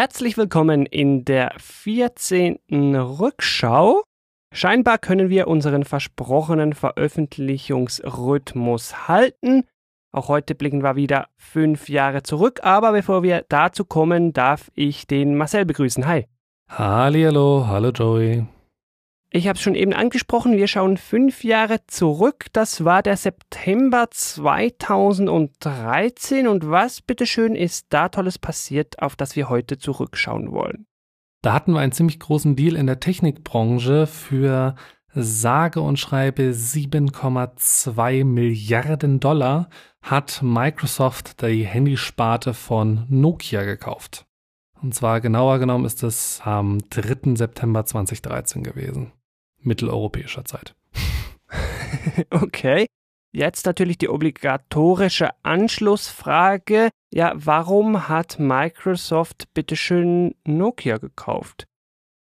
Herzlich willkommen in der 14. Rückschau. Scheinbar können wir unseren versprochenen Veröffentlichungsrhythmus halten. Auch heute blicken wir wieder fünf Jahre zurück, aber bevor wir dazu kommen, darf ich den Marcel begrüßen. Hi. Hallihallo, hallo Joey. Ich habe es schon eben angesprochen, wir schauen fünf Jahre zurück. Das war der September 2013. Und was bitteschön ist da Tolles passiert, auf das wir heute zurückschauen wollen? Da hatten wir einen ziemlich großen Deal in der Technikbranche für sage und schreibe 7,2 Milliarden Dollar hat Microsoft die Handysparte von Nokia gekauft. Und zwar genauer genommen ist es am 3. September 2013 gewesen mitteleuropäischer Zeit. okay. Jetzt natürlich die obligatorische Anschlussfrage. Ja, warum hat Microsoft bitteschön Nokia gekauft?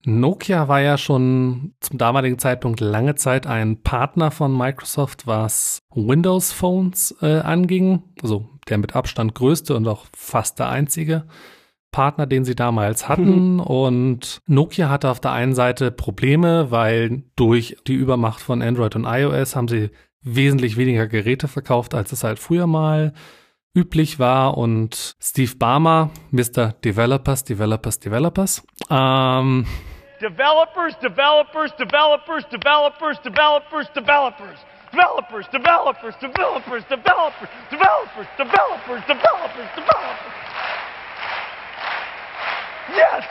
Nokia war ja schon zum damaligen Zeitpunkt lange Zeit ein Partner von Microsoft, was Windows Phones äh, anging. Also der mit Abstand größte und auch fast der einzige. Partner, den sie damals hatten. Mhm. Und Nokia hatte auf der einen Seite Probleme, weil durch die Übermacht von Android und iOS haben sie wesentlich weniger Geräte verkauft, als es halt früher mal üblich war. Und Steve Barmer, Mr. Developers, Developers, Developers, ähm, Developers, developers, developers, developers, developers, developers. Developers, developers, developers, developers, developers, developers, developers, developers. Yes!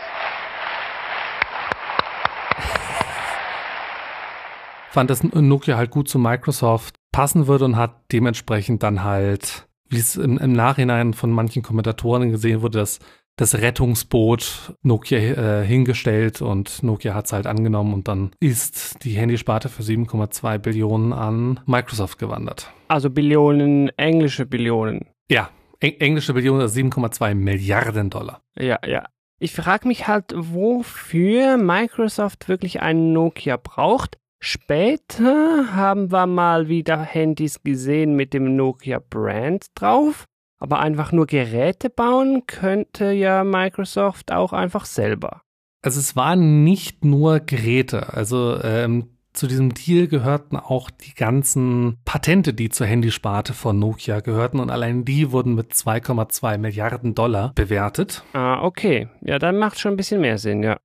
Fand, dass Nokia halt gut zu Microsoft passen würde und hat dementsprechend dann halt, wie es im, im Nachhinein von manchen Kommentatoren gesehen wurde, das, das Rettungsboot Nokia äh, hingestellt und Nokia hat es halt angenommen und dann ist die Handysparte für 7,2 Billionen an Microsoft gewandert. Also Billionen, englische Billionen. Ja, englische Billionen, also 7,2 Milliarden Dollar. Ja, ja. Ich frage mich halt, wofür Microsoft wirklich einen Nokia braucht. Später haben wir mal wieder Handys gesehen mit dem Nokia Brand drauf. Aber einfach nur Geräte bauen könnte ja Microsoft auch einfach selber. Also es waren nicht nur Geräte. Also ähm, zu diesem Deal gehörten auch die ganzen Patente, die zur Handysparte von Nokia gehörten und allein die wurden mit 2,2 Milliarden Dollar bewertet. Ah, okay. Ja, dann macht schon ein bisschen mehr Sinn, ja.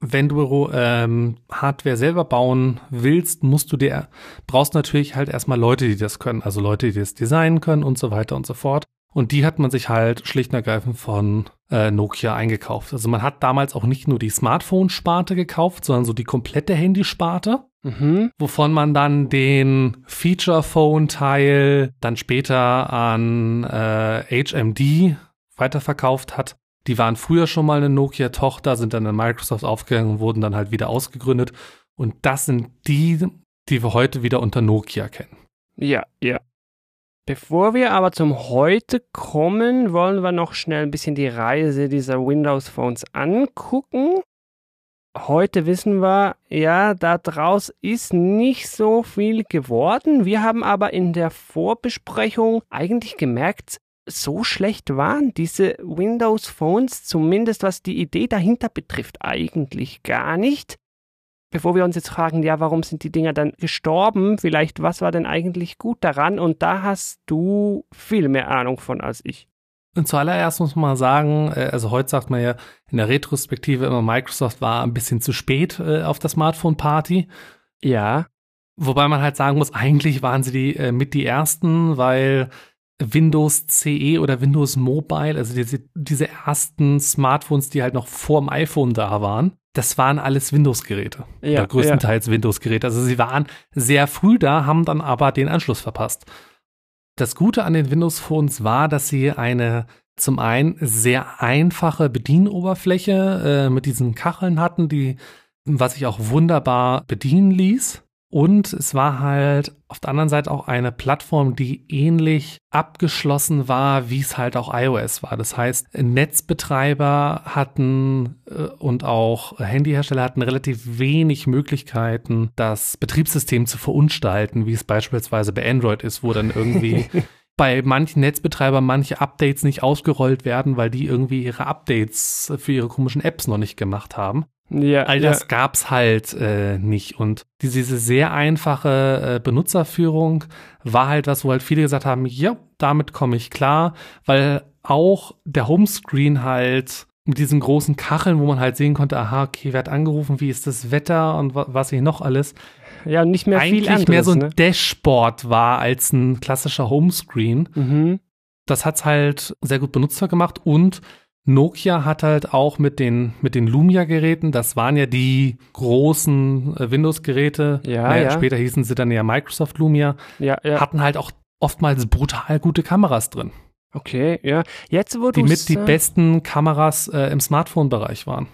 Wenn du ähm, Hardware selber bauen willst, musst du dir, brauchst natürlich halt erstmal Leute, die das können, also Leute, die das designen können und so weiter und so fort. Und die hat man sich halt schlicht und ergreifend von äh, Nokia eingekauft. Also man hat damals auch nicht nur die Smartphone-Sparte gekauft, sondern so die komplette Handysparte. Mhm. Wovon man dann den Feature Phone Teil dann später an äh, HMD weiterverkauft hat. Die waren früher schon mal eine Nokia-Tochter, sind dann in Microsoft aufgegangen und wurden dann halt wieder ausgegründet. Und das sind die, die wir heute wieder unter Nokia kennen. Ja, ja. Bevor wir aber zum Heute kommen, wollen wir noch schnell ein bisschen die Reise dieser Windows Phones angucken. Heute wissen wir, ja, da draus ist nicht so viel geworden. Wir haben aber in der Vorbesprechung eigentlich gemerkt, so schlecht waren diese Windows Phones, zumindest was die Idee dahinter betrifft, eigentlich gar nicht bevor wir uns jetzt fragen, ja, warum sind die Dinger dann gestorben? Vielleicht, was war denn eigentlich gut daran? Und da hast du viel mehr Ahnung von als ich. Und zuallererst muss man mal sagen, äh, also heute sagt man ja in der Retrospektive immer, Microsoft war ein bisschen zu spät äh, auf der Smartphone-Party. Ja. Wobei man halt sagen muss, eigentlich waren sie die äh, mit die ersten, weil Windows CE oder Windows Mobile, also diese, diese ersten Smartphones, die halt noch vor dem iPhone da waren, das waren alles Windows-Geräte. Ja, oder größtenteils ja. Windows-Geräte. Also sie waren sehr früh da, haben dann aber den Anschluss verpasst. Das Gute an den Windows-Phones war, dass sie eine zum einen sehr einfache Bedienoberfläche äh, mit diesen Kacheln hatten, die, was sich auch wunderbar bedienen ließ. Und es war halt auf der anderen Seite auch eine Plattform, die ähnlich abgeschlossen war, wie es halt auch iOS war. Das heißt, Netzbetreiber hatten äh, und auch Handyhersteller hatten relativ wenig Möglichkeiten, das Betriebssystem zu verunstalten, wie es beispielsweise bei Android ist, wo dann irgendwie bei manchen Netzbetreibern manche Updates nicht ausgerollt werden, weil die irgendwie ihre Updates für ihre komischen Apps noch nicht gemacht haben. Ja, All das ja. gab's halt äh, nicht. Und diese, diese sehr einfache äh, Benutzerführung war halt was, wo halt viele gesagt haben, ja, damit komme ich klar, weil auch der Homescreen halt mit diesen großen Kacheln, wo man halt sehen konnte, aha, okay, wer hat angerufen, wie ist das Wetter und wa was ich noch alles, Ja, nicht mehr viel eigentlich anderes. mehr so ein ne? Dashboard war als ein klassischer Homescreen. Mhm. Das hat's halt sehr gut benutzbar gemacht und Nokia hat halt auch mit den, mit den Lumia-Geräten, das waren ja die großen äh, Windows-Geräte, Ja, ja. später hießen sie dann ja Microsoft Lumia, Ja, hatten halt auch oftmals brutal gute Kameras drin, Okay, ja. Jetzt, wo die mit die besten Kameras äh, im Smartphone-Bereich waren.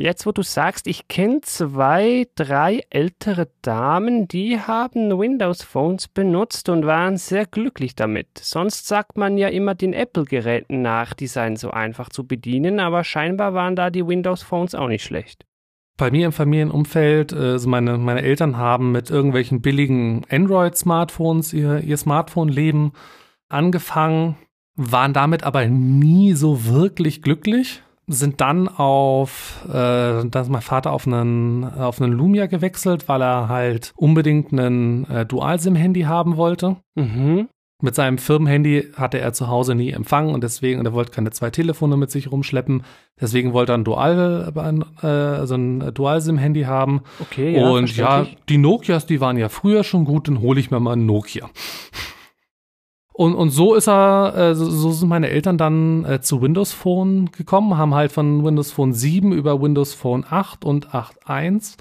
Jetzt, wo du sagst, ich kenne zwei, drei ältere Damen, die haben Windows Phones benutzt und waren sehr glücklich damit. Sonst sagt man ja immer den Apple-Geräten nach, die seien so einfach zu bedienen, aber scheinbar waren da die Windows Phones auch nicht schlecht. Bei mir im Familienumfeld, äh, also meine, meine Eltern haben mit irgendwelchen billigen Android-Smartphones ihr, ihr Smartphone-Leben angefangen, waren damit aber nie so wirklich glücklich, sind dann auf, äh, da ist mein Vater auf einen, auf einen Lumia gewechselt, weil er halt unbedingt einen äh, Dual-SIM-Handy haben wollte. Mhm. Mit seinem Firmenhandy hatte er zu Hause nie Empfang und deswegen, und er wollte keine zwei Telefone mit sich rumschleppen. Deswegen wollte er ein Dual, äh, also ein Dual-SIM-Handy haben. Okay, ja, und ja, die Nokias, die waren ja früher schon gut, dann hole ich mir mal einen Nokia. Und, und so ist er, äh, so, so sind meine Eltern dann äh, zu Windows Phone gekommen, haben halt von Windows Phone 7 über Windows Phone 8 und 8.1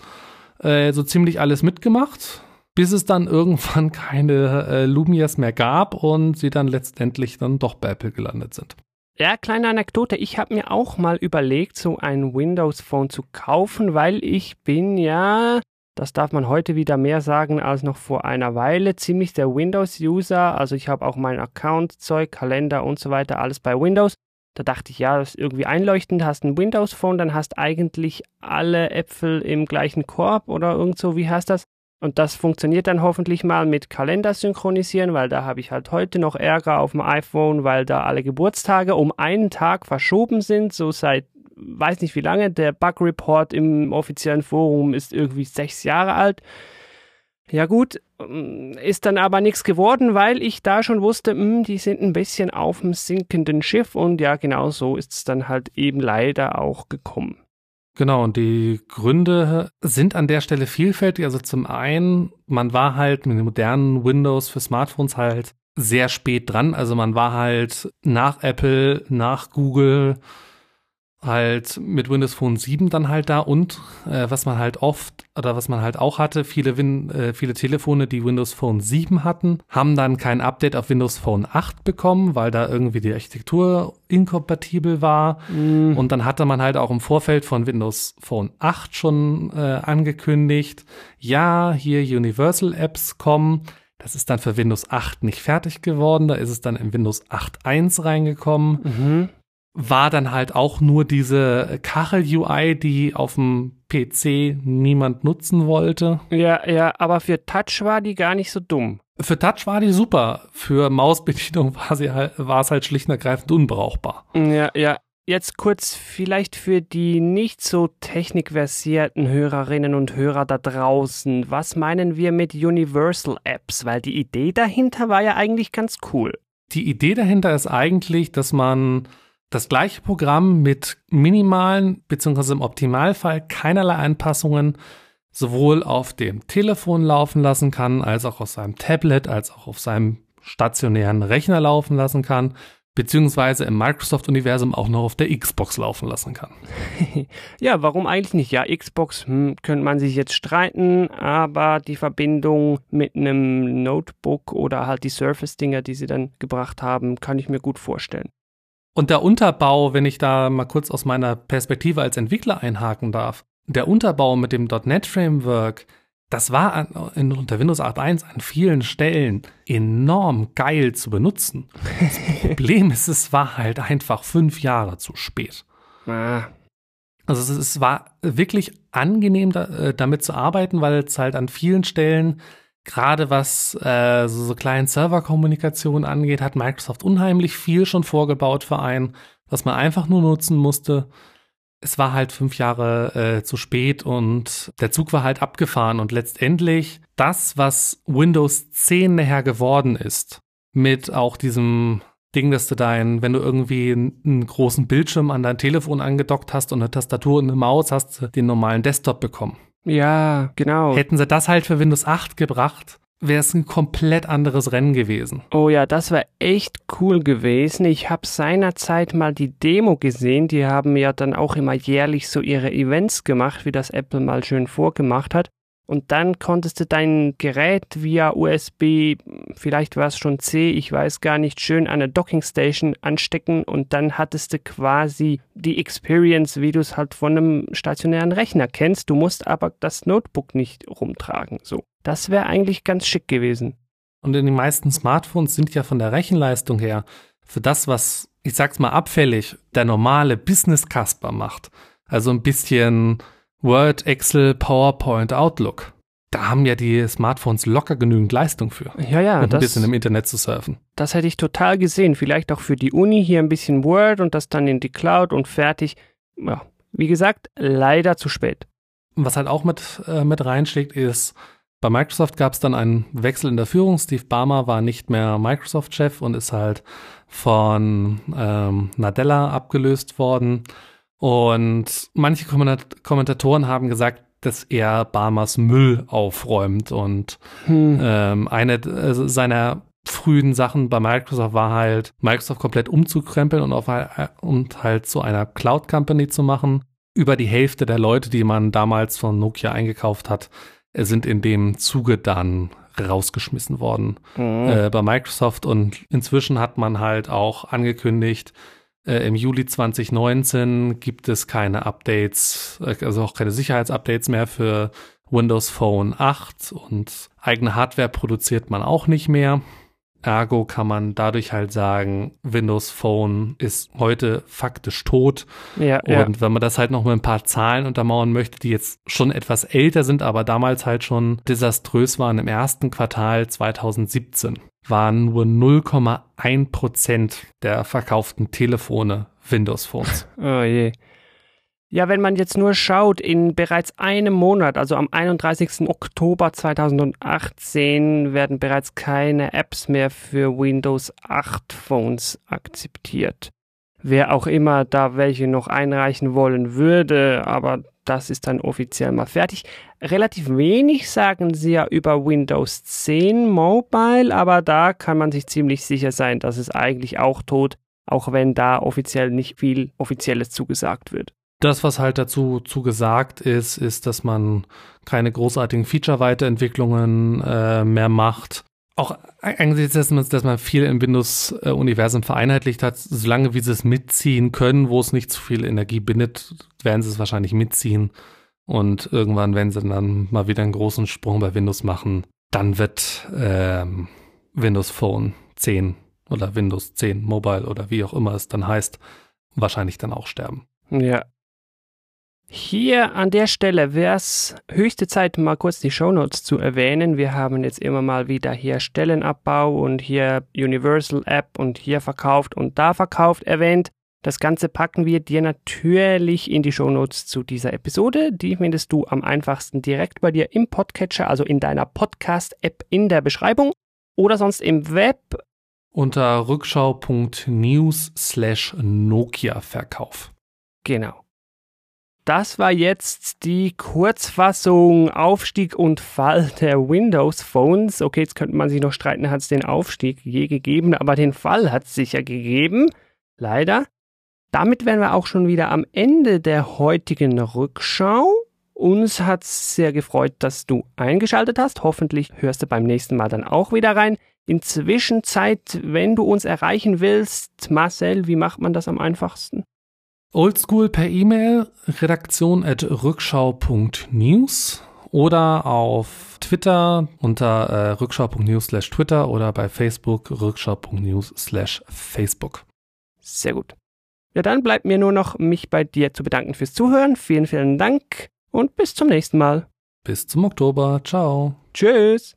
äh, so ziemlich alles mitgemacht, bis es dann irgendwann keine äh, Lumias mehr gab und sie dann letztendlich dann doch bei Apple gelandet sind. Ja, kleine Anekdote. Ich habe mir auch mal überlegt, so ein Windows Phone zu kaufen, weil ich bin ja, das darf man heute wieder mehr sagen als noch vor einer Weile, ziemlich der Windows-User. Also ich habe auch mein Account-Zeug, Kalender und so weiter, alles bei Windows. Da dachte ich, ja, das ist irgendwie einleuchtend, hast ein Windows Phone, dann hast eigentlich alle Äpfel im gleichen Korb oder irgend so, wie heißt das? Und das funktioniert dann hoffentlich mal mit Kalender synchronisieren, weil da habe ich halt heute noch Ärger auf dem iPhone, weil da alle Geburtstage um einen Tag verschoben sind, so seit weiß nicht wie lange. Der Bug Report im offiziellen Forum ist irgendwie sechs Jahre alt. Ja gut, ähm, ist dann aber nichts geworden, weil ich da schon wusste, mh, die sind ein bisschen auf dem sinkenden Schiff und ja, genau so ist es dann halt eben leider auch gekommen. Genau, und die Gründe sind an der Stelle vielfältig. Also zum einen, man war halt mit den modernen Windows für Smartphones halt sehr spät dran. Also man war halt nach Apple, nach Google, halt mit Windows Phone 7 dann halt da und äh, was man halt oft oder was man halt auch hatte, viele, Win äh, viele Telefone, die Windows Phone 7 hatten, haben dann kein Update auf Windows Phone 8 bekommen, weil da irgendwie die Architektur inkompatibel war. Mm, Und dann hatte man halt auch im Vorfeld von Windows Phone 8 schon äh, angekündigt, ja, hier Universal Apps kommen. Das ist dann für Windows 8 nicht fertig geworden. Da ist es dann in Windows 8.1 reingekommen. mhm. War dann halt auch nur diese Kachel-UI, die auf dem PC niemand nutzen wollte. Ja, ja, aber für Touch war die gar nicht so dumm. Für Touch war die super. Für Mausbedienung war, sie halt, war es halt schlicht und ergreifend unbrauchbar. Ja, ja. Jetzt kurz vielleicht für die nicht so technikversierten Hörerinnen und Hörer da draußen. Was meinen wir mit Universal Apps? Weil die Idee dahinter war ja eigentlich ganz cool. Die Idee dahinter ist eigentlich, dass man das gleiche Programm mit minimalen beziehungsweise im Optimalfall keinerlei Anpassungen sowohl auf dem Telefon laufen lassen kann, als auch auf seinem Tablet, als auch auf seinem stationären Rechner laufen lassen kann, beziehungsweise im Microsoft-Universum auch noch auf der Xbox laufen lassen kann. ja, warum eigentlich nicht? Ja, Xbox hm, könnte man sich jetzt streiten, aber die Verbindung mit einem Notebook oder halt die Surface-Dinger, die sie dann gebracht haben, kann ich mir gut vorstellen. Und der Unterbau, wenn ich da mal kurz aus meiner Perspektive als Entwickler einhaken darf, der Unterbau mit dem .NET Framework, das war an, in, unter Windows 8.1 an vielen Stellen enorm geil zu benutzen. Das Problem ist, es war halt einfach fünf Jahre zu spät. Ah, Also es, es war wirklich angenehm, da, äh, damit zu arbeiten, weil es halt an vielen Stellen Gerade was äh, so, so Client-Server-Kommunikation angeht, hat Microsoft unheimlich viel schon vorgebaut für einen, was man einfach nur nutzen musste. Es war halt fünf Jahre äh, zu spät und der Zug war halt abgefahren und letztendlich das, was Windows 10 nachher geworden ist, mit auch diesem Ding, dass du dein, wenn du irgendwie einen großen Bildschirm an dein Telefon angedockt hast und eine Tastatur und eine Maus, hast du den normalen Desktop bekommen. Ja, genau. Hätten sie das halt für Windows 8 gebracht, wäre es ein komplett anderes Rennen gewesen. Oh ja, das war echt cool gewesen. Ich habe seinerzeit mal die Demo gesehen. Die haben ja dann auch immer jährlich so ihre Events gemacht, wie das Apple mal schön vorgemacht hat. Und dann konntest du dein Gerät via USB, vielleicht war es schon C, ich weiß gar nicht, schön an eine Dockingstation anstecken und dann hattest du quasi die Experience, wie du es halt von einem stationären Rechner kennst. Du musst aber das Notebook nicht rumtragen. So, das wäre eigentlich ganz schick gewesen. Und in den meisten Smartphones sind ja von der Rechenleistung her für das, was, ich sag's mal abfällig, der normale Business-Casper macht. Also ein bisschen Word, Excel, PowerPoint, Outlook. Da haben ja die Smartphones locker genügend Leistung für. Ja, ja. Und ein bisschen im Internet zu surfen. Das hätte ich total gesehen. Vielleicht auch für die Uni hier ein bisschen Word und das dann in die Cloud und fertig. Ja, wie gesagt, leider zu spät. Was halt auch mit, äh, mit reinschlägt, ist, bei Microsoft gab es dann einen Wechsel in der Führung. Steve Barmer war nicht mehr Microsoft-Chef und ist halt von ähm, Nadella abgelöst worden. Und manche Kommentatoren haben gesagt, dass er Barmers Müll aufräumt. Und hm. ähm, eine also seiner frühen Sachen bei Microsoft war halt, Microsoft komplett umzukrempeln und, auf, und halt zu einer Cloud-Company zu machen. Über die Hälfte der Leute, die man damals von Nokia eingekauft hat, sind in dem Zuge dann rausgeschmissen worden mhm. äh, bei Microsoft. Und inzwischen hat man halt auch angekündigt, äh, Im Juli 2019 gibt es keine Updates, äh, also auch keine Sicherheitsupdates mehr für Windows Phone 8 und eigene Hardware produziert man auch nicht mehr. Ergo kann man dadurch halt sagen, Windows Phone ist heute faktisch tot. Ja, und ja. wenn man das halt noch mit ein paar Zahlen untermauern möchte, die jetzt schon etwas älter sind, aber damals halt schon desaströs waren im ersten Quartal 2017 waren nur 0,1 Prozent der verkauften Telefone Windows Phones. Oh je. Ja, wenn man jetzt nur schaut, in bereits einem Monat, also am 31. Oktober 2018, werden bereits keine Apps mehr für Windows 8 Phones akzeptiert. Wer auch immer da welche noch einreichen wollen würde, aber das ist dann offiziell mal fertig. Relativ wenig sagen sie ja über Windows 10 Mobile, aber da kann man sich ziemlich sicher sein, dass es eigentlich auch tot, auch wenn da offiziell nicht viel Offizielles zugesagt wird. Das, was halt dazu zugesagt ist, ist, dass man keine großartigen Feature-Weiterentwicklungen äh, mehr macht. Auch eigentlich, dass man, dass man viel im Windows-Universum vereinheitlicht hat, solange wie sie es mitziehen können, wo es nicht zu viel Energie bindet, werden sie es wahrscheinlich mitziehen. Und irgendwann, wenn sie dann mal wieder einen großen Sprung bei Windows machen, dann wird ähm, Windows Phone 10 oder Windows 10 Mobile oder wie auch immer es dann heißt, wahrscheinlich dann auch sterben. Ja, hier an der Stelle wäre es höchste Zeit, mal kurz die Shownotes zu erwähnen. Wir haben jetzt immer mal wieder hier Stellenabbau und hier Universal App und hier verkauft und da verkauft erwähnt. Das Ganze packen wir dir natürlich in die Shownotes zu dieser Episode. Die findest du am einfachsten direkt bei dir im Podcatcher, also in deiner Podcast-App in der Beschreibung oder sonst im Web. Unter rückschau.news slash Nokia Verkauf. Genau. Das war jetzt die Kurzfassung Aufstieg und Fall der Windows Phones. Okay, jetzt könnte man sich noch streiten, hat es den Aufstieg je gegeben, aber den Fall hat es sicher gegeben. Leider. Damit wären wir auch schon wieder am Ende der heutigen Rückschau. Uns hat es sehr gefreut, dass du eingeschaltet hast. Hoffentlich hörst du beim nächsten Mal dann auch wieder rein. Inzwischen Zeit, wenn du uns erreichen willst, Marcel, wie macht man das am einfachsten? Oldschool per E-Mail, redaktion at rückschau.news oder auf Twitter unter äh, rückschau.news slash Twitter oder bei Facebook rückschau.news slash Facebook. Sehr gut. Ja, dann bleibt mir nur noch, mich bei dir zu bedanken fürs Zuhören. Vielen, vielen Dank und bis zum nächsten Mal. Bis zum Oktober. Ciao. Tschüss.